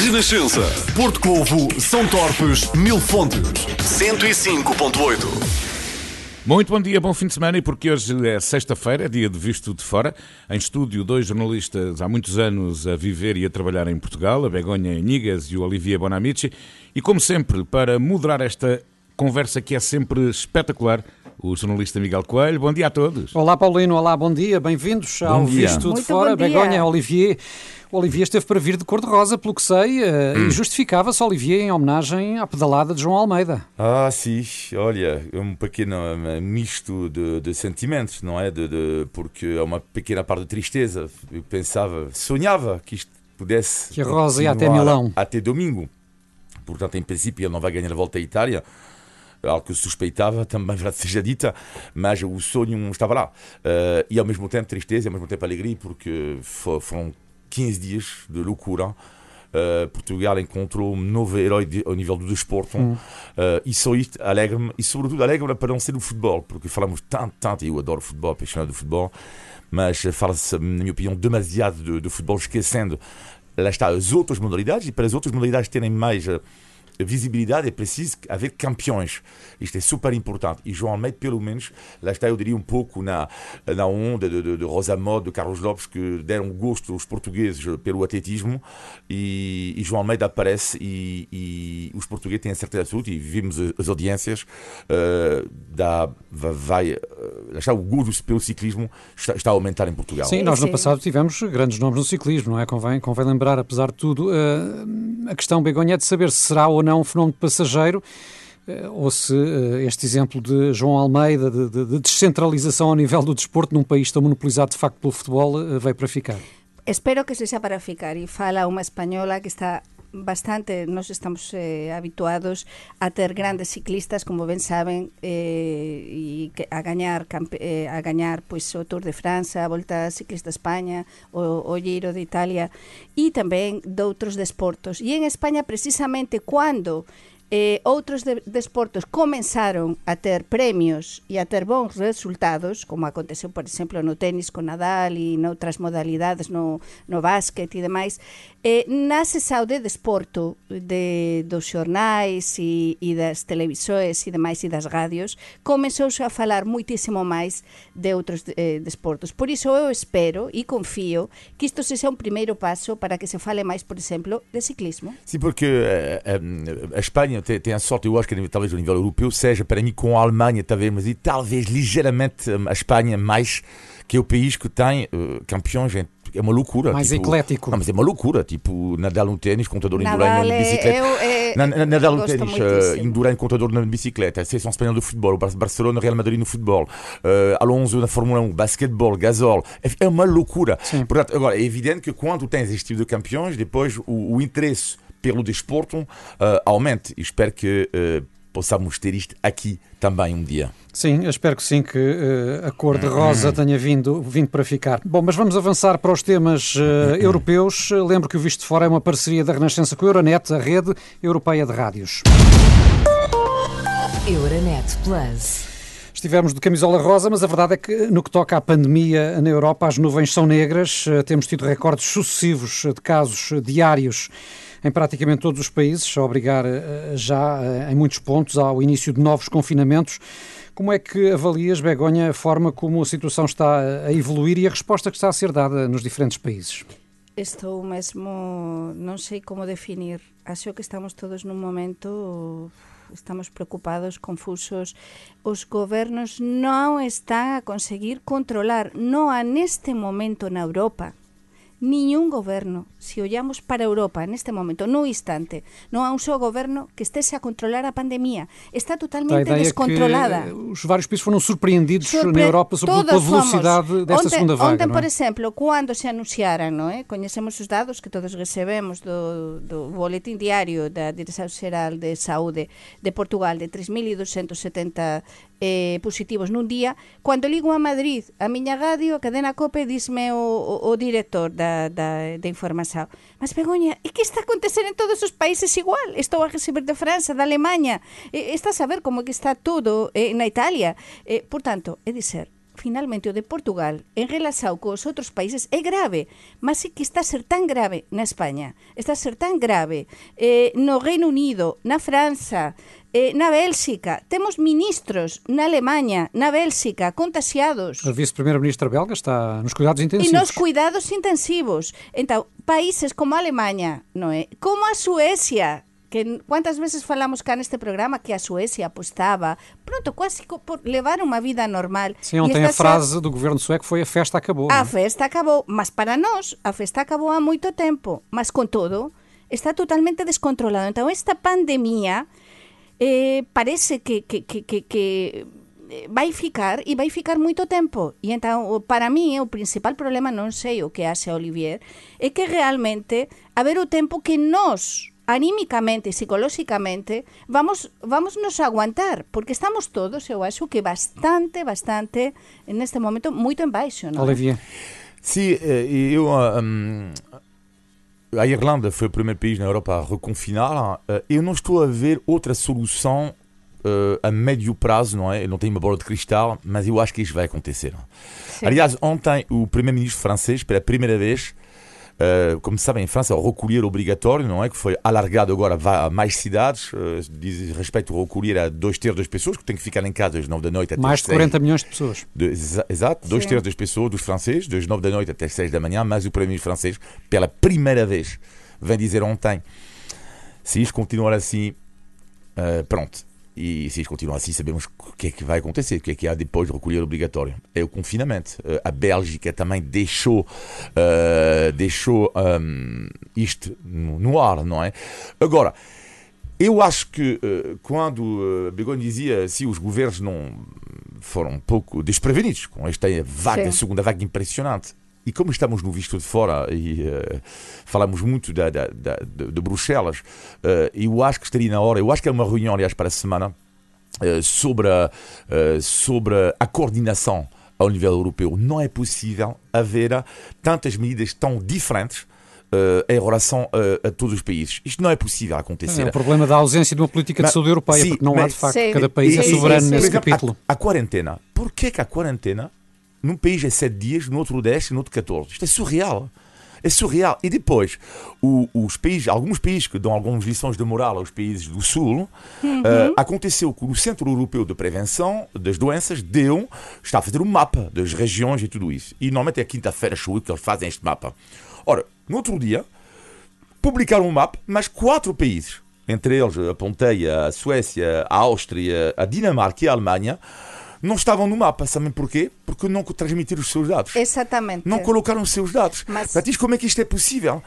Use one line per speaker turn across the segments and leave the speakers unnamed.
Renascença.
Porto Covo, São Torpes, Mil Fontes.
105.8.
Muito bom dia, bom fim de semana e porque hoje é sexta-feira, é dia de Visto de Fora. Em estúdio, dois jornalistas há muitos anos a viver e a trabalhar em Portugal, a Begonha Inigas e o Olivier Bonamici. E como sempre, para moderar esta conversa que é sempre espetacular, o jornalista Miguel Coelho. Bom dia a todos.
Olá, Paulino. Olá, bom dia. Bem-vindos ao
dia.
Visto de Fora.
bom dia.
Begonha, Olivier. O Olivier esteve para vir de cor-de-rosa, pelo que sei, eh, e justificava-se Olivier em homenagem à pedalada de João Almeida.
Ah, sim, olha, é um pequeno eh, misto de, de sentimentos, não é? De, de- porque é uma pequena parte de tristeza. Eu pensava, sonhava que isto pudesse.
Que a Rosa ia até Milão.
Até domingo. Portanto, em princípio, ele não vai ganhar a volta à Itália. Algo que eu suspeitava, também verdade seja dita, mas o sonho estava lá. Eh, e ao mesmo tempo tristeza, e ao mesmo tempo alegria, porque fo- foram 15 dias de loucura. Uh, Portugal encontrou um novo herói de- ao nível do desporto uh, e só isto alegra-me e sobretudo alegra-me para não ser o futebol porque falamos tanto, tanto, e eu adoro futebol, apaixonado do futebol mas uh, fala-se, na minha opinião, demasiado do, do futebol esquecendo lá está, as outras modalidades e para as outras modalidades terem mais uh, visibilidade é preciso haver campeões. Isto é super importante. E João Almeida, pelo menos, lá está, eu diria um pouco na, na onda de, de, de Rosa Mode, de Carlos Lopes, que deram gosto aos portugueses pelo atletismo. E, e João Almeida aparece e, e os portugueses têm a certeza absoluta, e vimos as, as audiências, uh, da, va- vai, uh, lá está, o gosto pelo ciclismo está, está a aumentar em Portugal.
Sim, nós no passado tivemos grandes nomes no ciclismo, não é? Convém, convém lembrar, apesar de tudo, eh, a questão, Begonha, é de saber se será ou não um fenómeno passageiro eh, ou se eh, este exemplo de João Almeida, de, de- de descentralização ao nível do desporto num país tão monopolizado de facto pelo futebol, eh, veio para ficar.
Espero que sexa para ficar e fala unha española que está bastante, nós estamos eh, habituados a ter grandes ciclistas, como ben saben, eh, que a gañar campe, eh, a o Tour de França, a Volta Ciclista España, o, o Giro de Italia e tamén doutros desportos. E en España precisamente cando eh, outros de, desportos comenzaron a ter premios e a ter bons resultados, como aconteceu, por exemplo, no tenis con Nadal e noutras modalidades, no, no básquet e demais, eh, nace sao de desporto de, dos xornais e, e das televisores e demais e das radios, comezouse a falar muitísimo máis de outros eh, desportos. Por iso eu espero e confío que isto sexa un primeiro paso para que se fale máis, por exemplo, de ciclismo.
Sim, porque eh, eh, a Espanha tem, tem a sorte, eu acho que talvez a nível europeu seja para mim com a Alemanha, talvez, mas e talvez ligeiramente eh, a Espanha mais que é o país que tem eh, campeões. em- É uma loucura.
Mais
tipo,
eclético.
Não, mas é uma loucura. Tipo, Nadal no ténis, contador
Nadal
Indurain na
é-
bicicleta.
eu- é-
Na- na- Nadal no ténis,
muitíssimo.
uh, Indurain, contador na bicicleta. Seleção espanhola do futebol. o Bar- Barcelona, Real Madrid no futebol. Uh, Alonso na Fórmula 1, basquetebol, Gasol. É, é uma loucura. Portanto, agora, é evidente que quando tens este tipo de campeões, depois o, o interesse pelo desporto uh, aumente. E espero que uh, possamos ter isto aqui também um dia.
Sim, eu espero que sim, que eh, a cor de rosa tenha vindo, vindo para ficar. Bom, mas vamos avançar para os temas eh, europeus. Eh, Lembro que o Visto de Fora é uma parceria da Renascença com a Euronet, a rede europeia de rádios.
Euronet Plus.
Estivemos de camisola rosa, mas a verdade é que no que toca à pandemia na Europa, as nuvens são negras. Eh, Temos tido recordes sucessivos de casos eh, diários em praticamente todos os países, a obrigar eh, já eh, em muitos pontos ao início de novos confinamentos. Como é que avalias, Begonha, a forma como a situação está a evoluir e a resposta que está a ser dada nos diferentes países?
Estou mesmo, non sei como definir. Acho que estamos todos nun momento estamos preocupados, confusos. Os gobernos non están a conseguir controlar, non a neste momento na Europa, niñún goberno, se ollamos para Europa neste momento, no instante, non há un só goberno que estese a controlar a pandemia. Está
a
totalmente
ideia
descontrolada.
os vários países foram surpreendidos na
Surpre-
Europa, sobretudo pela
todos
velocidade
fomos.
desta segunda vaga.
Ontem,
não é?
por exemplo, cando se anunciaran, non é? Coñecemos os dados que todos recebemos do, do boletín diario da Dirección Xeral de Saúde de Portugal de 3.270 eh, positivos nun día. Cando ligo a Madrid, a miña radio, a cadena COPE, disme o, o, o director da, da, da Informasao. Mas, Begoña, é que está a acontecer en todos os países igual. Estou a receber de França, da Alemanha. E, está a saber como que está todo eh, na Italia. Eh, por tanto, é dizer, finalmente o de Portugal en relación cos outros países é grave, mas é que está a ser tan grave na España, está a ser tan grave eh, no Reino Unido, na França, eh, na Bélxica, temos ministros na Alemanha, na Bélxica, contagiados.
A vice-primeira-ministra belga está nos cuidados intensivos.
E nos cuidados intensivos. Então, países como a Alemanha, non é? Como a Suecia, que cuántas veces falamos cá neste programa que a Suecia apostaba, pronto, quase por levar uma vida normal.
Sim, ontem a frase ser... do governo sueco foi a festa acabou.
A festa acabou, mas para nós a festa acabou há muito tempo, mas con todo está totalmente descontrolado. Então esta pandemia eh, parece que, que, que, que, que vai ficar e vai ficar moito tempo. E então, para mí, o principal problema, non sei o que hace Olivier, é que realmente haber o tempo que nós anímicamente e psicolóxicamente vamos vamos nos aguantar, porque estamos todos, eu acho que bastante, bastante neste momento moito en baixo, non?
Olivier.
Sim, eu um, a Irlanda foi o primeiro país na Europa a reconfinar. Eh, eu não estou a ver outra solução uh, a médio prazo, não é? Eu não tenho uma bola de cristal, mas eu acho que isso vai acontecer. Sim. Aliás, ontem o primeiro-ministro francês, pela primeira vez, Uh, como sabem, em França, o recolher obrigatório, não é? Que foi alargado agora a mais cidades, uh, diz respeito ao recolher a dois terços das pessoas, que têm que ficar em casa das 9 da noite até
Mais de 40 milhões de pessoas.
De, exa exato, dois terços das pessoas, dos franceses, das 9 da noite até 6 da manhã, mas o primeiro-ministro francês, pela primeira vez, vem dizer ontem: se isto continuar assim, uh, pronto, e se isto continuar assim, sabemos o que é que vai acontecer, o que é que há depois de recolher obrigatório. É o confinamento. Eh, a Bélgica também deixou, uh, deixou um, isto no, ar, não é? Agora, eu acho que uh, quando Begonha dizia se os governos não foram um pouco desprevenidos com esta vaga, Sim. segunda vaga impressionante, e como estamos no visto de fora e uh, falamos muito da, da, da, de, de, Bruxelas, uh, eu acho que estaria na hora, eu acho que é uma reunião, aliás, para a semana, uh, sobre, a, sobre a coordenação ao nível europeu. Não é possível haver tantas medidas tão diferentes Uh, em relação a, a, todos os países. Isto não é possível acontecer.
É o problema da ausência de uma política mas, de saúde europeia, sim, porque não mas, há de facto, sim, cada país sim, é soberano nesse capítulo.
A, a quarentena. Porquê que a quarentena num país é 7 dias, no outro 10 e no outro 14. Isto é surreal. É surreal. E depois, o, os países, alguns países que dão algumas lições de moral aos países do Sul, uhum. uh, aconteceu que o Centro Europeu de Prevenção das Doenças deu, está a fazer um mapa das regiões e tudo isso. E normalmente é quinta-feira, show que eles fazem este mapa. Ora, no outro dia, publicaram um mapa, mas quatro países, entre eles apontei a Suécia, a Áustria, a Dinamarca e a Alemanha, não estavam no mapa. Sabem porquê? Porque não transmitiram os seus dados.
Exatamente.
Não colocaram os seus dados. Mas... Mas como é que isto é possível?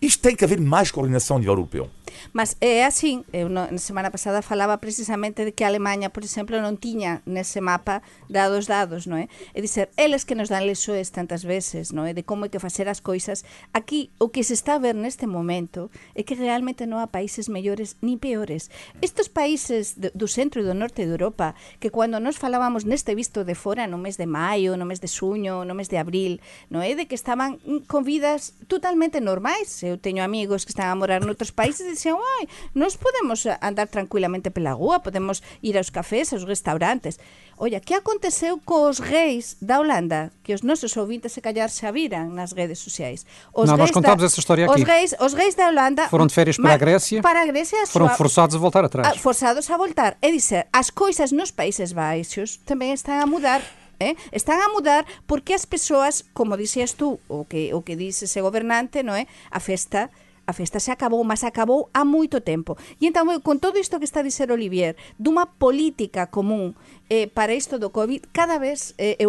Isto tem que haver mais coordenação a nível europeu.
Mas é así, eh, eu no, na semana pasada falaba precisamente de que a Alemanha, por exemplo, non tiña nese mapa dados dados, non é? Eh? É dizer, eles que nos dan lesoes tantas veces, non é? De como é que facer as coisas. Aquí, o que se está a ver neste momento é que realmente non há países mellores ni peores. Estos países de, do centro e do norte de Europa, que cando nos falábamos neste visto de fora no mes de maio, no mes de suño, no mes de abril, non é? De que estaban con vidas totalmente normais. Eu teño amigos que están a morar noutros países e dixen, ai, nós podemos andar tranquilamente pela rúa, podemos ir aos cafés, aos restaurantes. Olla, que aconteceu cos reis da Holanda? Que os nosos ouvintes se callar xa viran nas redes sociais.
Os Não, nós contamos da, essa história aqui.
Os reis, os reis da Holanda...
Foram de férias para a Grécia.
Para a Grécia...
Foram forçados a voltar atrás. A,
forçados a voltar. É dizer, as coisas nos Países Baixos tamén están a mudar Eh? Están a mudar porque as persoas, como dixías tú, o que o que dice ese gobernante, no é? A festa a festa se acabou, mas acabou há moito tempo. E entón, con todo isto que está a dizer Olivier, dunha política común eh, para isto do COVID cada vez eh,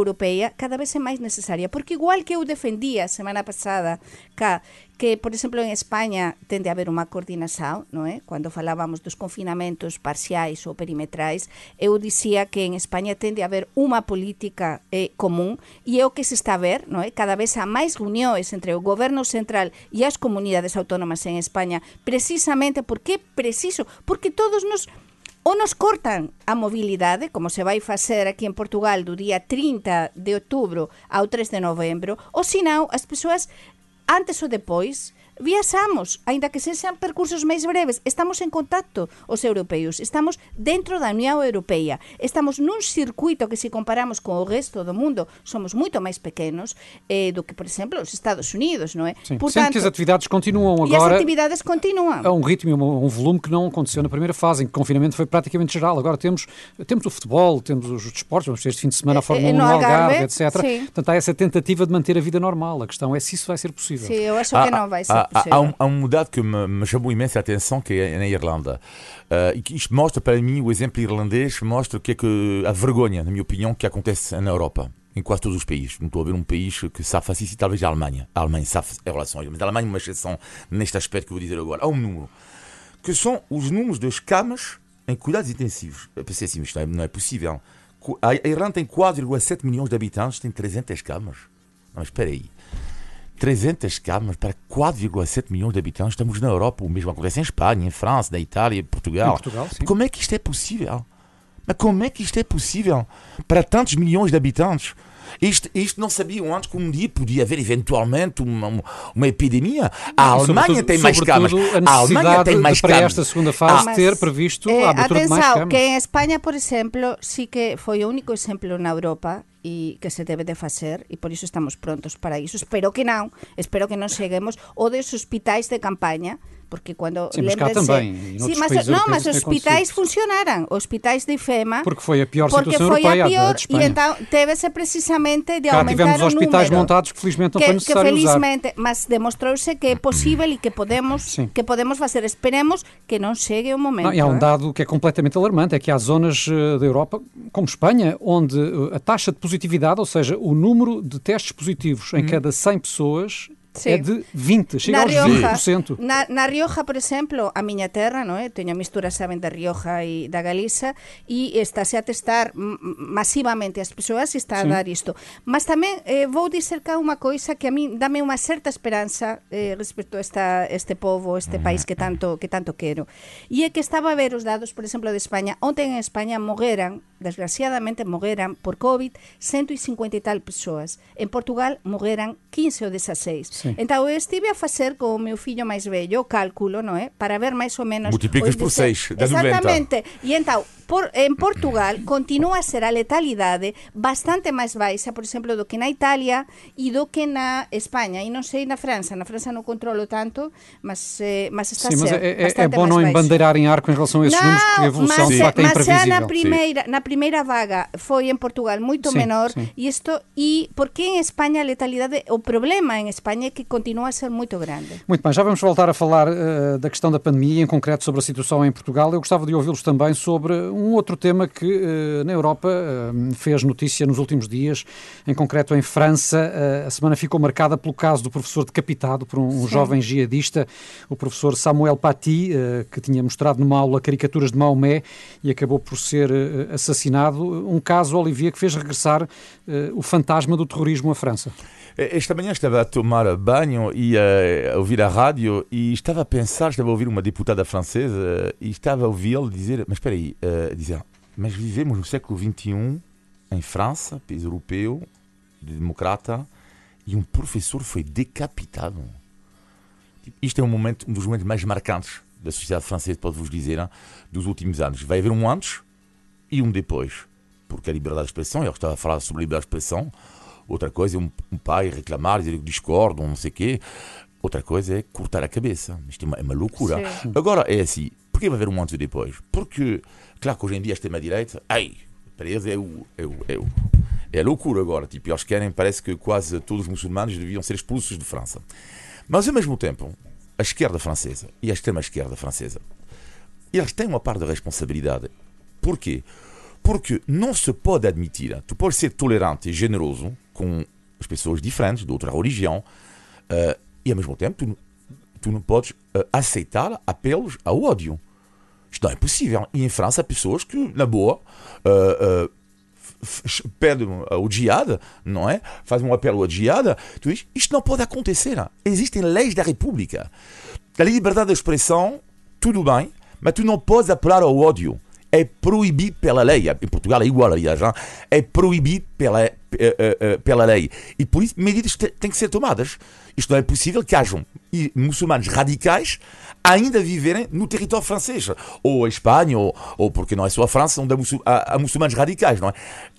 cada vez é máis necesaria, porque igual que eu defendía semana pasada ca, que, por exemplo, en España tende a haber unha coordinación, non é? Cando falábamos dos confinamentos parciais ou perimetrais, eu dicía que en España tende a haber unha política eh, común e é o que se está a ver, non é? Cada vez há máis reunións entre o goberno central e as comunidades autónomas en España, precisamente porque preciso, porque todos nos ou nos cortan a mobilidade, como se vai facer aquí en Portugal do día 30 de outubro ao 3 de novembro, ou senão as persoas antes ou depois viaxamos, aínda que sexan percursos máis breves, estamos en contacto os europeos, estamos dentro da Unión Europea, estamos nun circuito que se comparamos con o resto do mundo, somos moito máis pequenos eh, do que, por exemplo, os Estados Unidos, non é?
Sim, Portanto, que as atividades continuam agora...
E as atividades continuam.
A um ritmo e um, um volume que não aconteceu na primeira fase, em que o confinamento foi praticamente geral. Agora temos, temos o futebol, temos os desportos, vamos ter este fim de semana a Fórmula 1 no Algarve, Algarve etc. Sim. Portanto, há essa tentativa de manter a vida normal. A questão é se isso vai ser possível.
Sim, eu acho que não vai ser possível.
Há, um, há um dado que me, me chamou imensa atenção, que é na Irlanda. Uh, e que isto mostra para mim, o exemplo irlandês, mostra o que é que a vergonha, na minha opinião, que acontece na Europa em quase todos os países. Não estou a ver um país que fazer isso, talvez a Alemanha. A Alemanha sabe em relação a isso, mas a Alemanha é uma exceção neste aspecto que eu vou dizer agora. Há um número, que são os números das camas em cuidados intensivos. Eu pensei assim, isto não é, é possível. A Irlanda tem 4,7 milhões de habitantes, tem 300 camas. Não, mas espera aí. 300 camas para 4,7 milhões de habitantes. Estamos na Europa, o mesmo acontece em Espanha, em França, na Itália, em Portugal. Em Portugal como é que isto é possível? Mas como é que isto é possível para tantos milhões de habitantes? Isto, isto não sabiam antes que um dia podia haver eventualmente uma, uma epidemia. A Alemanha tem mais camas.
A, a Alemanha tem mais para esta segunda fase ah, ter previsto
eh,
a abertura
atenção,
de mais camas.
que em Espanha, por exemplo, sí que foi o único exemplo na Europa e que se debe de facer e por iso estamos prontos para iso. Espero que non, espero que non cheguemos o dos hospitais de campaña porque quando
Sim, mas cá também. Sim,
mas, não, mas os hospitais funcionaram, hospitais de FEMA.
Porque foi a pior situação foi europeia, a pior,
e então teve-se precisamente de
cá
aumentar
tivemos hospitais montados que felizmente não
que,
foi necessário
que felizmente,
usar.
mas demonstrou-se que é possível e que podemos Sim. que podemos fazer. Esperemos que não chegue o momento. Não,
e há um eh? dado que é completamente alarmante, é que há zonas eh, da Europa, como Espanha, onde eh, a taxa de positividade, ou seja, o número de testes positivos em hum. cada 100 pessoas Sí. é de 20, chega na aos Rioja, 20%.
Na, na Rioja, por exemplo, a miña terra, non é? teño misturas, saben, da Rioja e da Galiza, e estáse a testar masivamente as persoas e está a dar isto. Mas tamén eh, vou dizer cá unha coisa que a mí dame unha certa esperanza eh, respecto a esta, este povo, este país que tanto que tanto quero. E é que estaba a ver os dados, por exemplo, de España. Ontem en España morreran, desgraciadamente morreran por COVID 150 e tal persoas. En Portugal morreran 15 ou 16. Sí. Então eu estive a fazer com o meu filho mais velho o cálculo, não é? Para ver mais ou menos.
Multiplicas por 6,
Exatamente. 90. E então, por, en Portugal continua a ser a letalidade bastante máis baixa, por exemplo, do que na Italia e do que na Espanha. E non sei na França. Na França non controlo tanto, mas, eh, mas está
Sim,
mas
é, é, é bom não embandeirar em arco em relação a esses números, porque a evolução mas, de facto é
mas
imprevisível.
Mas na primeira, na primeira vaga foi em Portugal muito sim, menor sim. e isto e porque em Espanha a letalidade, o problema em Espanha é que continua a ser muito grande.
Muito bem, já vamos voltar a falar uh, da questão da pandemia, em concreto sobre a situação em Portugal. Eu gostava de ouvi-los também sobre um outro tema que uh, na Europa uh, fez notícia nos últimos dias, em concreto em França. a semana ficou marcada pelo caso do professor decapitado por um, um jovem jihadista, o professor Samuel Paty, que tinha mostrado numa aula caricaturas de Maomé e acabou por ser assassinado. Um caso, Olivier, que fez regressar o fantasma do terrorismo à França.
Esta manhã estava a tomar banho e a ouvir a rádio e estava a pensar, estava a ouvir uma deputada francesa e estava a ouvi-la dizer, mas espera aí, uh, dizer, mas vivemos no século XXI em França, país europeu, democrata, e um professor foi decapitado. Isto é um momento, um dos momentos mais marcantes da sociedade francesa, pode-vos dizer, hein, dos últimos anos. Vai haver um antes e um depois. Porque a liberdade de expressão, eu estava a falar sobre a liberdade de expressão, Outra coisa é um, um pai reclamar, dizer que discordam, não sei o quê. Outra coisa é cortar a cabeça. Isto é uma, é uma loucura. Sim. Agora é assim: porquê vai haver um antes e depois? Porque, claro que hoje em dia a extrema-direita, ai, para eles é o, é o, é o é a loucura agora. Tipo, eles querem, parece que quase todos os muçulmanos deviam ser expulsos de França. Mas ao mesmo tempo, a esquerda francesa e a extrema-esquerda francesa, eles têm uma parte de responsabilidade. Porquê? Porque não se pode admitir, tu podes ser tolerante e generoso com as pessoas diferentes, de outra religião, uh, e ao mesmo tempo tu, tu não podes uh, aceitar apelos ao ódio. Isto não é possível. E em França há pessoas que, na boa, uh, pedem o jihad, não é? Fazem um apelo ao jihad. Tu diz, isto não pode acontecer. Existem leis da República. A liberdade de expressão, tudo bem, mas tu não podes apelar ao ódio é proibido pela lei. Em Portugal é igual, aliás, é proibido pela, pela lei. E por isso medidas têm que ser tomadas. Isto não é possível que hajam muçulmanos radicais ainda viverem no território francês, ou a Espanha, ou, ou porque não é só a França, onde há muçulmanos radicais, não é?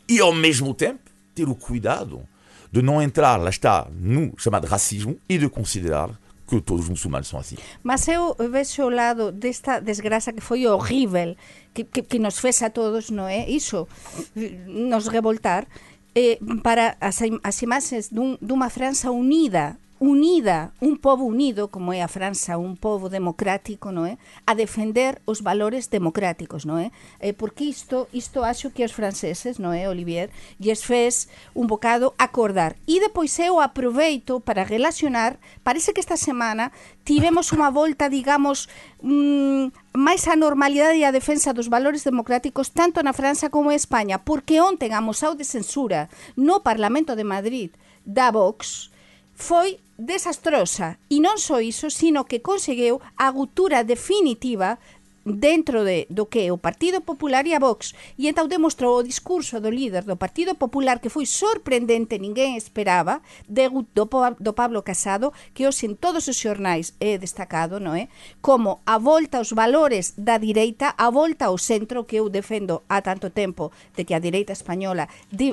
E ao mesmo tempo ter o cuidado de não entrar, lá está, no chamado racismo e de considerar que todos os muçulmanos são assim.
Mas eu vejo o lado desta desgraça que foi horrível, que, que, que nos fez a todos, não é? Isso, nos revoltar, eh, para as, as imagens dun, dunha França unida unida, un povo unido, como é a França, un povo democrático, non é? A defender os valores democráticos, non é? Eh, porque isto, isto acho que os franceses, non é, Olivier, lles fez un bocado acordar. E depois eu aproveito para relacionar, parece que esta semana tivemos unha volta, digamos, mmm, máis a normalidade e a defensa dos valores democráticos tanto na França como en España, porque ontem a mosao de censura no Parlamento de Madrid da Vox foi desastrosa. E non só iso, sino que conseguiu a gutura definitiva dentro de, do que é o Partido Popular e a Vox e então demostrou o discurso do líder do Partido Popular que foi sorprendente, ninguén esperaba de, do, do Pablo Casado que hoxe en todos os xornais é destacado non é? como a volta aos valores da direita a volta ao centro que eu defendo há tanto tempo de que a direita española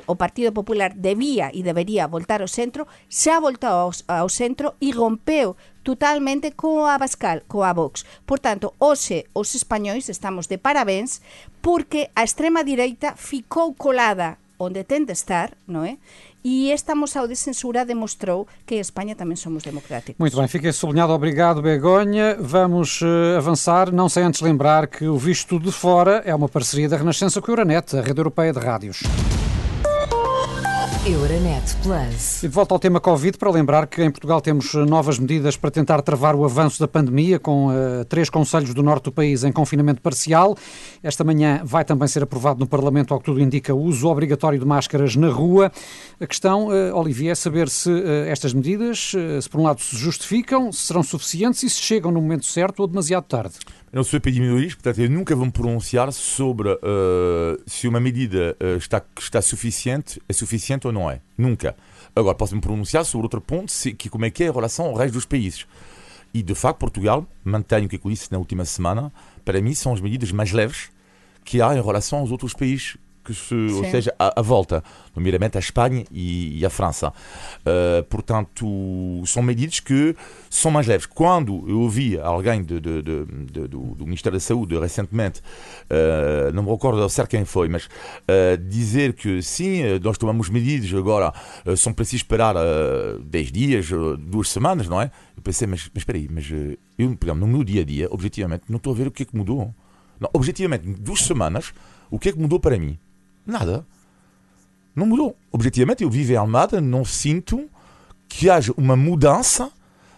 o Partido Popular debía e debería voltar ao centro xa voltou ao, ao centro e rompeu totalmente coa Abascal, coa Vox. Por tanto, hoxe os españois estamos de parabéns porque a extrema direita ficou colada onde ten de estar, non é? E esta moção de censura demonstrou que em Espanha também somos democráticos.
Muito bem, fica sublinhado. Obrigado, Begonha. Vamos uh, avançar, não sem antes lembrar que o Visto de Fora é uma parceria da Renascença com a Euronet, a rede europeia de rádios. Euronet Plus. E de volta ao tema Covid, para lembrar que em Portugal temos novas medidas para tentar travar o avanço da pandemia, com uh, três conselhos do norte do país em confinamento parcial. Esta manhã vai também ser aprovado no Parlamento, ao que tudo indica, o uso obrigatório de máscaras na rua. A questão, uh, Olivier, é saber se uh, estas medidas, se por um lado se justificam, se serão suficientes e se chegam no momento certo ou demasiado tarde.
Eu sou epidemiologista, portanto eu nunca vou me pronunciar sobre uh, se uma medida uh, está, está suficiente, é suficiente ou não é. Nunca. Agora posso me pronunciar sobre outro ponto, se, que como é que é em relação ao resto dos países. E de facto Portugal, mantenho o que eu disse na última semana, para mim são as medidas mais leves que há em relação aos outros países que se, ou seja, a, a, volta, nomeadamente a Espanha e, e a França. Uh, portanto, são medidas que são mais leves. Quando eu ouvi alguém de, de, de, do, do, Ministério da Saúde recentemente, uh, não me recordo ao certo quem foi, mas uh, dizer que sim, nós tomamos medidas, agora são precisos esperar 10 dias, duas semanas, não é? Eu pensei, mas, mas espera aí, mas eu, no meu dia a dia, objetivamente, não estou a ver o que é que mudou. Não, objetivamente, duas semanas, o que é que mudou para mim? Nada. Não mudou. Objetivamente, eu vivo em Almada, não sinto que haja uma mudança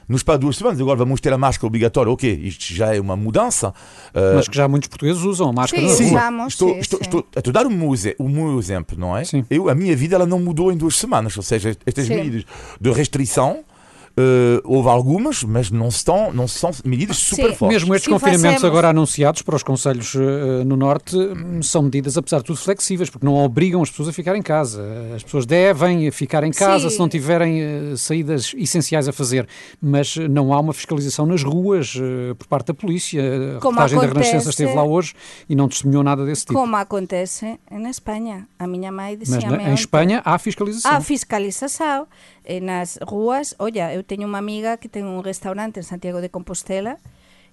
nos para duas semanas. Agora vamos ter a máscara obrigatória, ok, isto já é uma mudança.
Uh... Mas que já muitos portugueses usam a máscara
sim,
sim,
usamos,
estou,
sim,
estou, sim. estou, a dar o meu, o meu exemplo, não é?
Sim.
Eu, a minha vida ela não mudou em duas semanas, ou seja, estas sim. medidas de restrição Uh, houve algumas, mas não, estão, não são medidas super Sim. fortes.
Mesmo estes Sim, confinamentos fazemos. agora anunciados para os conselhos uh, no Norte hum, são medidas, apesar de tudo, flexíveis, porque não obrigam as pessoas a ficar em casa. As pessoas devem ficar em casa Sim. se não tiverem uh, saídas essenciais a fazer, mas não há uma fiscalização nas ruas por parte da polícia. A Como reportagem acontece, da Renascença esteve lá hoje e não testemunhou nada desse tipo.
Como acontece na Espanha. A minha mãe dizia
Mas na, em Espanha há fiscalização.
Há fiscalização nas ruas. Olha, eu tenho unha amiga que ten un restaurante en Santiago de Compostela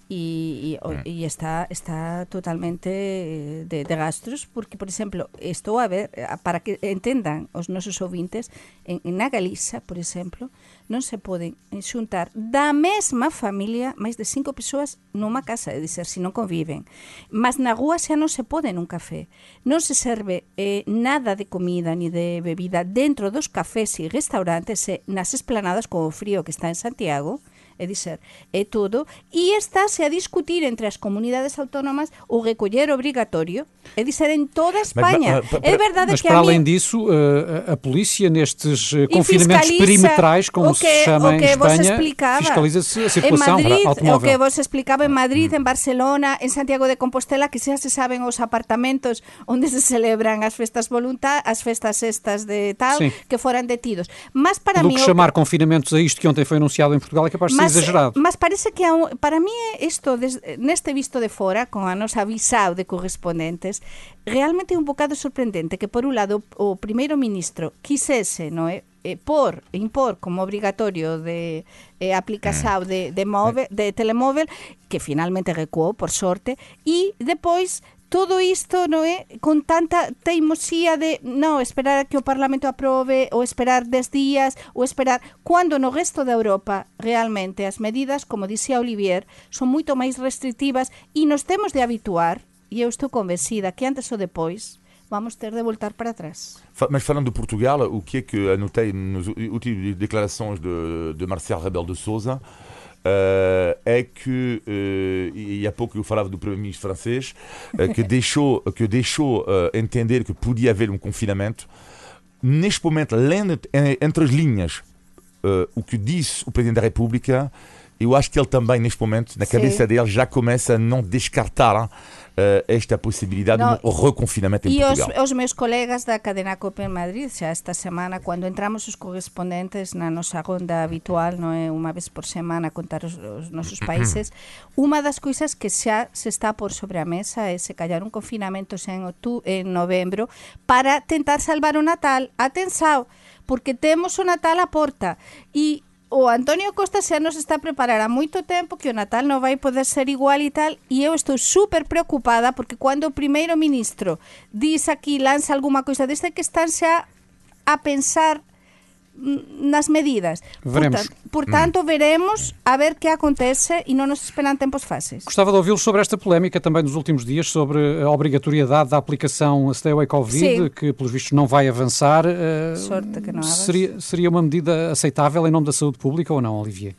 e, e, e está está totalmente eh, de, de gastos porque, por exemplo, estou a ver eh, para que entendan os nosos ouvintes en, na Galiza, por exemplo, non se poden xuntar da mesma familia máis de cinco persoas numa casa, é dizer, se non conviven. Mas na rúa xa non se pode nun café. Non se serve eh, nada de comida ni de bebida dentro dos cafés e restaurantes e nas esplanadas con o frío que está en Santiago, é dizer, é todo, e está-se a discutir entre as comunidades autónomas o recolher obrigatório, é dizer, em toda a Espanha.
Mas, mas,
é verdade
Mas
que
para
mim-
além disso, eh, a, a polícia nestes eh, confinamentos perimetrais, como
o que,
se chama
o
em Espanha, fiscaliza-se a circulação
Madrid, o
automóvel.
que vos explicaba en Madrid, en Barcelona, en Santiago de Compostela, que xa se saben os apartamentos onde se celebran as festas voluntar, as festas estas de tal,
Sim.
que foran detidos. Mas para
Do
mí
que
o-
chamar confinamentos a isto que ontem foi anunciado em Portugal é capaz de ser exagerado.
mas parece que há un, para mí isto des, neste visto de fora con a nosa visao de correspondentes realmente é un bocado sorprendente que por un lado o primeiro ministro quisese, non é? eh, por impor como obrigatorio de eh, aplicación de, de, móvel, de telemóvel que finalmente recuou por sorte e depois todo isto non é con tanta teimosía de non esperar a que o Parlamento aprobe ou esperar 10 días ou esperar cando no resto da Europa realmente as medidas, como dixía Olivier, son moito máis restrictivas e nos temos de habituar e eu estou convencida que antes ou depois vamos ter de voltar para trás.
Mas falando de Portugal, o que é que anotei nas últimas declarações de, de Marcelo Rebelo de Sousa eh, é que, eh, e há pouco eu falava do primeiro-ministro francês, eh, que deixou, que deixou entender que podia haver um confinamento. Neste momento, lendo en- entre as linhas o que disse o Presidente da República, eu acho que ele também, neste momento, na
Sim.
cabeça dele, já começa a não descartar eh, esta possibilidade
Não,
de um reconfinamento em
E os,
Portugal.
os meus colegas da cadena COPE en Madrid, xa esta semana, cando entramos os correspondentes na nosa ronda habitual, non é unha vez por semana a contar os, os nosos países, unha das coisas que xa se está por sobre a mesa é se callar un confinamento en, otu, en novembro para tentar salvar o Natal. Atenção, porque temos o Natal a porta e o Antonio Costa xa nos está a preparar a moito tempo que o Natal non vai poder ser igual e tal e eu estou super preocupada porque cando o primeiro ministro diz aquí, lanza alguma coisa desta que están xa a pensar nas medidas.
Veremos.
Por, ta- por tanto, veremos a ver que acontece e non nos esperan tempos fáceis.
Gostava de ouvi-lo sobre esta polémica também dos últimos dias, sobre a obrigatoriedade da aplicação Stay Away Covid,
Sim.
que pelos vistos não vai avançar. Eh,
Sorte que não
seria, seria uma medida aceitável em nome da saúde pública ou não, Olivier?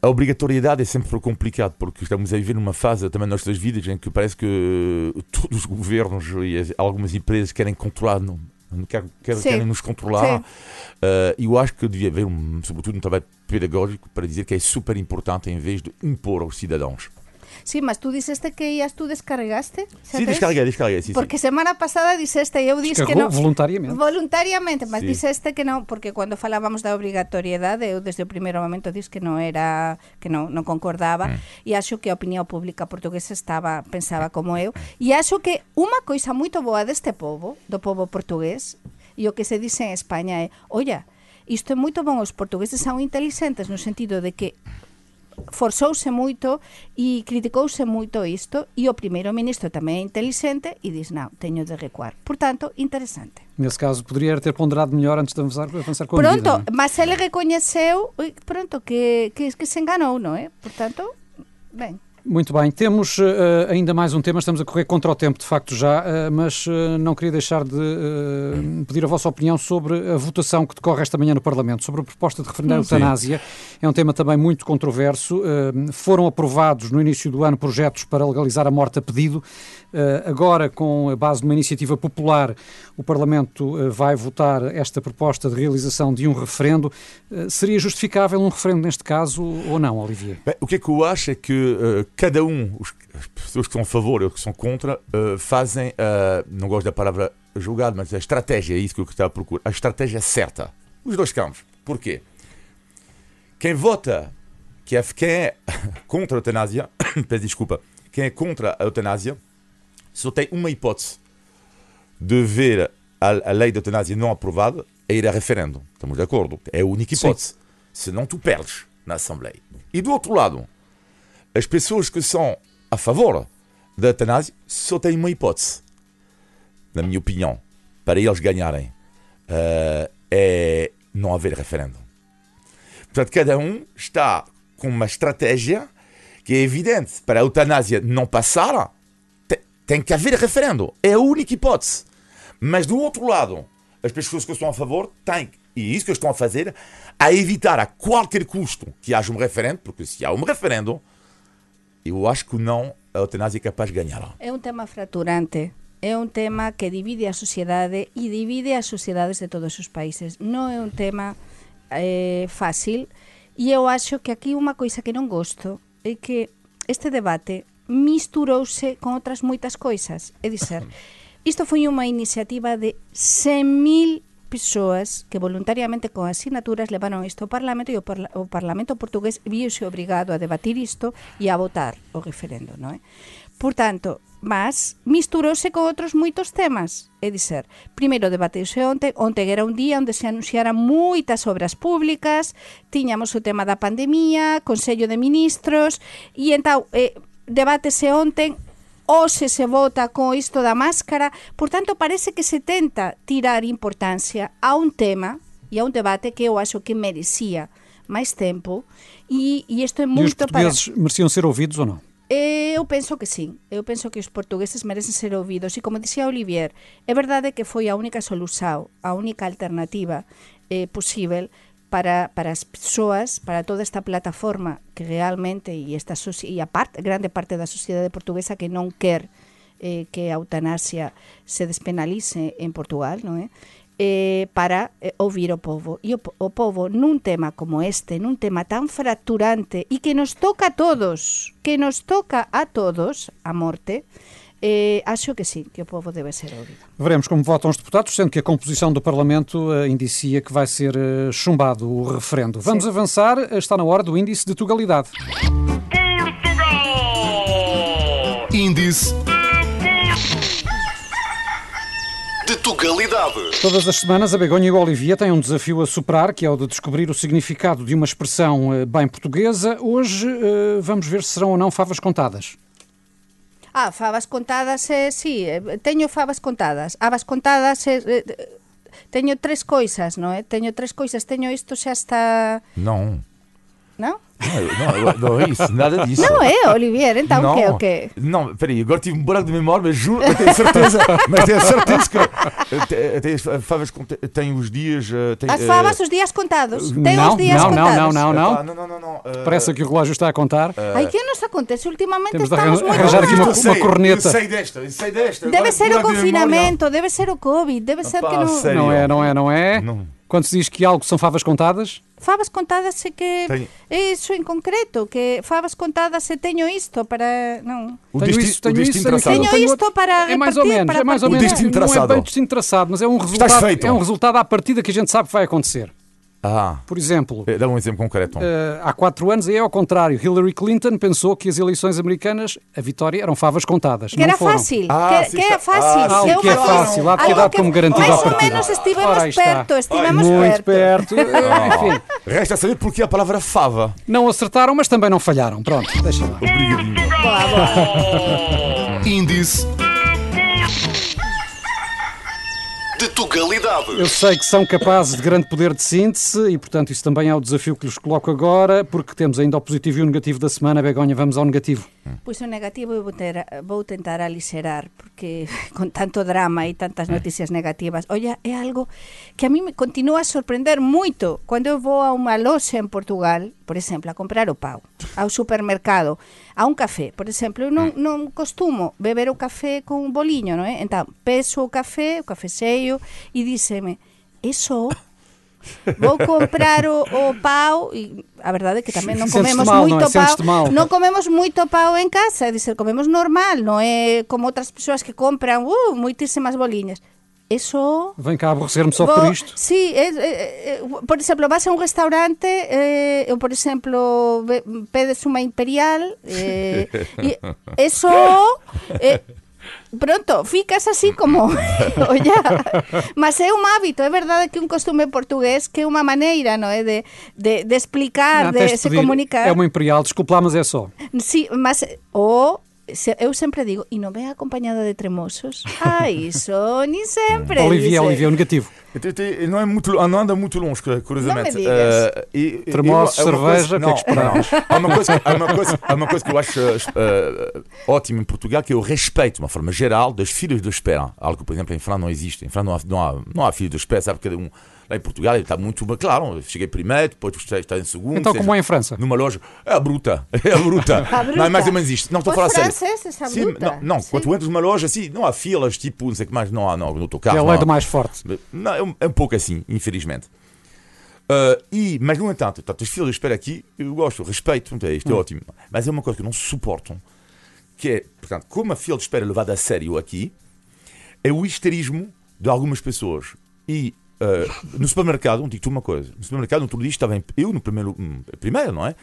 A obrigatoriedade é sempre complicado porque estamos a viver numa fase também nas nossas vidas em que parece que todos os governos e as- algumas empresas querem controlar, não, não querem, nos controlar.
Sim.
Eh, E eu acho que devia haver, um, sobretudo, um trabalho pedagógico para dizer que é super importante em vez de impor aos cidadãos.
Sí, mas tú disseste que ias, tú descarregaste? xa
Sim,
tes?
descarreguei, descarreguei. Sim,
Porque semana pasada disseste eu disse que non
voluntariamente.
Voluntariamente, mas
Sí.
disseste que non, porque cando falábamos da obrigatoriedade, eu desde o primeiro momento disse que non era, que non, non concordaba, e acho que a opinión pública portuguesa estaba, pensaba como eu, e acho que unha coisa moito boa deste povo, do povo portugués, e o que se dice en España é, olla, isto é moito bon, os portugueses son inteligentes no sentido de que forzouse moito e criticouse moito isto e o primeiro ministro tamén é inteligente e diz, non, teño de recuar. Por tanto, interesante.
Nesse caso, poderia ter ponderado melhor antes de avançar, avançar com a
Pronto,
medida. não é?
mas ele recoñeceu, ui, pronto, que, que, que se enganou, non é? Portanto, ben.
Muito bem, temos eh, ainda mais um tema, estamos a correr contra o tempo de facto já, eh, mas eh, não queria deixar de pedir a vossa opinião sobre a votação que decorre esta manhã no Parlamento, sobre a proposta de referendo à
Sim.
eutanásia. É um tema também muito controverso. Foram aprovados no início do ano projetos para legalizar a morte a pedido. Eh, agora, com a base de uma iniciativa popular, o Parlamento eh, vai votar esta proposta de realização de um referendo. Eh, seria justificável um referendo neste caso ou não, Olivier?
Bem, o que é que eu acho é que eh, cada um, os- as pessoas que são a favor e os que são contra, eh, fazem, eh, não gosto da palavra julgado, mas a estratégia, é isso que eu estava a procurar, a estratégia certa. Os dois campos. Porquê? Quem vota, que é, quem é contra a eutanásia, peço desculpa, quem é contra a eutanásia, só tem uma hipótese de ver a, a lei da eutanásia não aprovada é ir a referendo. Estamos de acordo? É a única
Sim.
hipótese. Senão tu perdes na Assembleia. E do outro lado, as pessoas que são a favor da eutanásia só têm uma hipótese, na minha opinião, para eles ganharem, eh, é não haver referendo. Portanto, cada um está com uma estratégia que é evidente. Para a eutanásia não passar, tem que haver referendo. É a única hipótese. Mas do outro lado, as pessoas que estão a favor têm, E isso que estão a fazer, a evitar a qualquer custo que haja um referendo, porque se há um referendo, eu acho que não a eutanásia é capaz de ganhar.
É un tema fraturante. É un tema que divide a sociedade e divide as sociedades de todos os países. Non é un tema eh, fácil e eu acho que aquí unha coisa que non gosto é que este debate misturouse con outras moitas coisas. É dizer, isto foi unha iniciativa de 100.000 persoas que voluntariamente con asignaturas levaron isto ao Parlamento e o, parla o Parlamento portugués viuse obrigado a debatir isto e a votar o referendo, non é? Por tanto, mas misturouse con outros moitos temas, é dizer, primeiro debateuse onte, onte era un día onde se anunciaran moitas obras públicas, tiñamos o tema da pandemia, Consello de Ministros, e entao, eh, debatese onte hoxe se vota con isto da máscara, por tanto parece que se tenta tirar importancia a un tema e a un debate que eu acho que merecía máis tempo. E, e isto é
E os
moito para...
portugueses mereciam ser ouvidos ou não?
Eu penso que sí, eu penso que os portugueses merecen ser ouvidos. E como dixía Olivier, é verdade que foi a única solución, a única alternativa eh, posible para, para as persoas, para toda esta plataforma que realmente e esta e a parte, grande parte da sociedade portuguesa que non quer eh, que a eutanasia se despenalice en Portugal, non é? Eh, para eh, ouvir o povo. E o, o povo nun tema como este, nun tema tan fracturante e que nos toca a todos, que nos toca a todos a morte, eh, acho que sí, que o povo debe ser ouvido.
Veremos como votam os deputados, sendo que a composição do Parlamento eh, indicia que vai ser eh, chumbado o referendo. Vamos
Sim.
avançar, eh, está na hora do índice de tugalidade.
Índice
De Tugalidade.
Todas as semanas, a Begonha e o Olivia têm um desafio a superar, que é o de descobrir o significado de uma expressão eh, bem portuguesa. Hoje eh, vamos ver se serão ou não favas contadas.
Ah, favas contadas, eh, sí, eh, teño favas contadas. Habas contadas, eh, eh, teño tres coisas, non é? Eh? Teño tres coisas, teño isto xa está... Non.
Não, não, não é isso, nada disso.
Non é, Olivier, então o que é o que?
Não, peraí, agora tive um buraco de memória, mas juro, eu tenho certeza, mas tenho certeza que te- tem as favas tem os dias. Tem,
As favas os dias contados. Tem
não,
os dias
não, não,
contados.
não, não,
epá,
não.
não, não, não, eh,
Parece que o relógio está a contar.
Ai, que nos acontece? Ultimamente
Temos de
estamos muito
arranjar aqui uma-
sei,
corneta.
Eu sei desta, eu sei desta.
Deve
agora
ser o
buraco de
confinamento, deve ser o Covid, deve ser
Opa,
que não...
sério.
Não é, não é, não é?
Não.
Quando se diz que algo são favas contadas,
Favas contadas é que
Tem-
é iso en concreto, que favas contadas se teño isto para... Non.
O
tenho isso, tenho
o
isso,
destino
tenho
traçado.
Tenho
tenho
isto para
É mais ou menos,
para
é mais ou menos.
O destino
não é bem destino traçado, mas é um resultado, é um resultado à partida que a gente sabe que vai acontecer.
Ah,
Por exemplo,
eh, dá um exemplo concreto.
eh, há quatro anos é ao contrário. Hillary Clinton pensou que as eleições americanas, a vitória, eram favas contadas.
Que
não
era
foram.
fácil,
Ah,
que, que é fácil.
ah,
sim.
é
Ah, que é fácil, há de
que
como garantido
Mais ou menos estivemos perto, estivemos
Muito
perto.
perto. Eh, Enfim,
Resta saber porque a palavra fava.
não acertaram, mas também não falharam. Pronto, deixa lá.
Obrigadinho.
Índice
De Tugalidade.
Eu sei que são capazes de grande poder de síntese e, portanto, isso também é o desafio que lhes coloco agora, porque temos ainda o positivo e o negativo da semana. Begonha, vamos ao negativo.
Pois o negativo eu vou, ter, vou tentar aliserar, porque con tanto drama e tantas noticias negativas, olla, é algo que a mí me continúa a sorprender moito cando eu vou a unha loxa en Portugal, por exemplo, a comprar o pau, ao supermercado, a un café, por exemplo, eu non, non costumo beber o café con un boliño, non é? Entón, peso o café, o café xeio, e díseme, eso Vou comprar o, o pau e a verdade é que tamén non comemos
mal, non é?
moito pau. Non comemos moito pau en casa, é dizer, comemos normal, non é como outras persoas que compran uh, moitísimas boliñas. Eso
Vem cá aborrecer-me só por isto.
Sí, é, é, é, por exemplo, vas a un restaurante eh, ou, por exemplo, pedes unha imperial eh, e eso eh, pronto, ficas así como olla, mas é un hábito é verdade que un costume portugués que é unha maneira, non é, de, de, de explicar,
Não,
de se
pedir.
comunicar
É uma imperial, desculpe lá, mas é só.
Sí, mas o se, eu sempre digo, e non vem acompañada de tremosos? Ah, iso, ni sempre.
Olivia. Olivia, o negativo.
Não, é muito, não anda muito longe, curiosamente.
Não me digas.
Eh, e-
Tremosos,
eu- uma
cerveja, o que é que
não, não. Há uma coisa, há uma coisa, há uma coisa que eu acho eh, ótima em Portugal, que é o respeito, de uma forma geral, das filhas de espera. Algo que, por exemplo, em França não existe. Em França não há, não há, não há filhos de espera, sabe? Cada um, Lá em Portugal está muito bem, claro. Cheguei primeiro, depois está em segundo.
Então,
seja,
como é em França?
Numa loja. É a bruta. É a bruta.
A bruta.
Não é mais ou menos isto. Não, estou a falar sério. Sim,
bruta.
Não, não
Sim.
quando tu entras numa loja assim, não há filas, tipo, não sei o que mais, não há, não, no autocarro.
Que é a lei
há-
do mais forte.
não, é, um, é um pouco assim, infelizmente. Ah, e, mas, no entanto, tanto as filas de espera aqui, eu gosto, respeito, é, isto é ótimo. Mas é uma coisa que eu não suporto, que é, portanto, como a fila de espera é levada a sério aqui, é o histerismo de algumas pessoas. E ah, no supermercado, digo-te uma coisa, no supermercado, outro dia estava eu no primeiro, hum, primeiro, não é?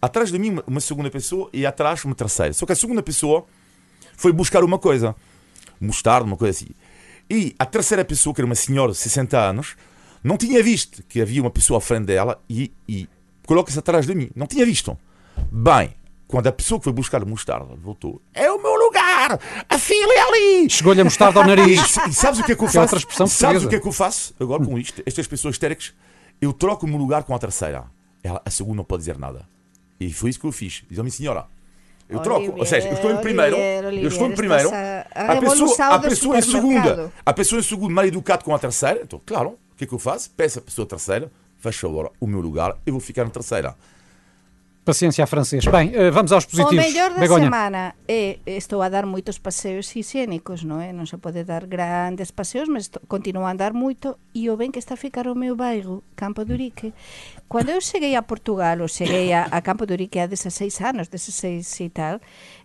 Atrás de mim uma, segunda pessoa e atrás uma terceira. Só que a segunda pessoa foi buscar uma coisa, mostarda, uma coisa assim. E a terceira pessoa, que era uma senhora de 60 anos, não tinha visto que havia uma pessoa à frente dela e, e coloca-se atrás de mim. Não tinha visto. Bem, quando a pessoa que foi buscar mostarda voltou, é o meu A fila é ali!
Chegou-lhe a mostarda ao
E,
nariz.
e sabes o que é que eu
Que é
faço?
outra expressão
sabes
portuguesa.
o que é que eu faço agora com isto? Estas pessoas histéricas, eu troco o meu lugar com a terceira. Ela, a segunda não pode dizer nada. E foi isso que eu fiz. Diz-me, senhora, eu troco. Ou seja, eu estou em primeiro.
Olivier,
eu estou em primeiro.
a- a
pessoa, a pessoa em segunda. A pessoa em segundo, mal educado com a terceira. Então, claro, o que é que eu faço? Peço a pessoa terceira, faz favor, o meu lugar, eu vou ficar na terceira.
Paciência a francês. Bem, eh, vamos aos
O
positivos.
mellor da
Begonha.
semana é estou a dar moitos paseos higiénicos, non é? Non se pode dar grandes paseos, mas esto- continuo a andar moito e o ben que está a ficar o meu bairro, Campo de Urique. Cando eu cheguei a Portugal, ou cheguei a, a Campo de Urique há 16 anos, 16 e tal,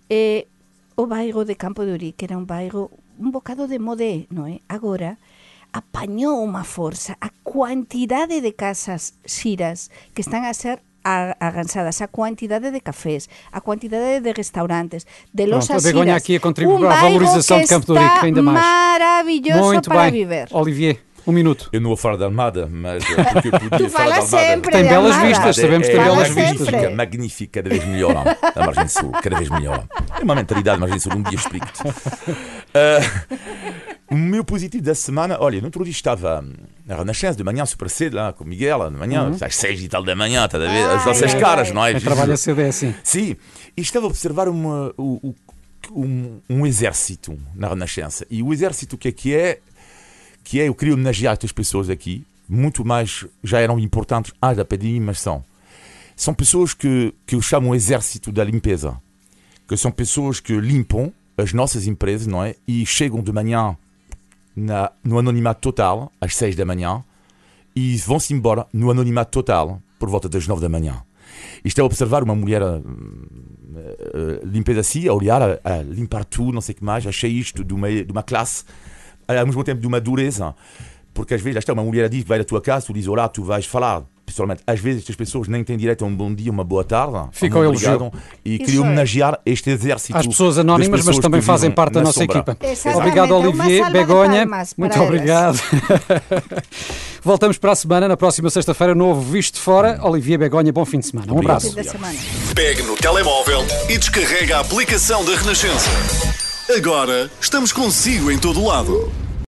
eh, o bairro de Campo de Urique era un bairro un bocado de modé, non é? Agora apañou unha forza a cuantidade de casas xiras que están a ser a- agansadas, a cuantidade de cafés, a cuantidade de restaurantes, de
Pronto,
losas
a Begonha aqui a contribuir para a valorização
que
de Campo de Urique,
está
ainda mais.
maravilloso
Muito
para
bem.
viver.
Olivier, um minuto.
Eu não vou falar de Almada, mas eh, porque eu podia
Tu
falar
falas
Almada.
sempre
Tem belas
Almada.
vistas, sabemos que tem
é,
belas
é
vistas.
magnífica, magnífica, cada vez melhor. A margem sul, cada vez melhor. É uma mentalidade, margem sul, um dia explico-te. Ah, o meu positivo da semana, olha, no outro dia estava na Renascença, de manhã, super cedo, lá com o Miguel, de manhã, às seis e tal da manhã, estás a ver? As
Ai,
nossas
ai,
caras,
ai.
não é?
Trabalha cedo é assim.
Sim, e estava a observar uma, o- um, um exército na Renascença. E o exército, o que é que é? Que é, eu queria homenagear estas pessoas aqui, muito mais, já eram importantes antes da pandemia, mas são. São pessoas que, que eu chamo o exército da limpeza. Que são pessoas que limpam as nossas empresas, não é? E chegam de manhã na, no anonimato total, às seis da manhã, e vão-se embora no anonimato total, por volta das nove da manhã. Isto é observar uma mulher hum, eh, limpeza assim, a olhar, a, a limpar tudo, não sei o que mais. Achei isto de uma, de uma classe, ao mesmo tempo de uma dureza, porque às vezes, está, uma mulher diz vai da tua casa, tu dizes, olá, tu vais falar. Pessoalmente, às vezes estas pessoas nem têm direito a um bom dia, uma boa tarde.
Fica
um
o
obrigado,
elogio.
E queria
é.
homenagear este exército.
Às pessoas anónimas, mas
pessoas
também
que
fazem parte da nossa
sombra.
equipa.
Exatamente,
Obrigado,
uma
Olivier. Begonha, muito
elas.
obrigado. Voltamos para a semana, na próxima sexta-feira, novo Visto de Fora. Olivier Begonha, bom fim de semana. Um
Obrigado.
abraço.
Pegue no telemóvel e descarrega a aplicação da Renascença. Agora estamos consigo em todo lado.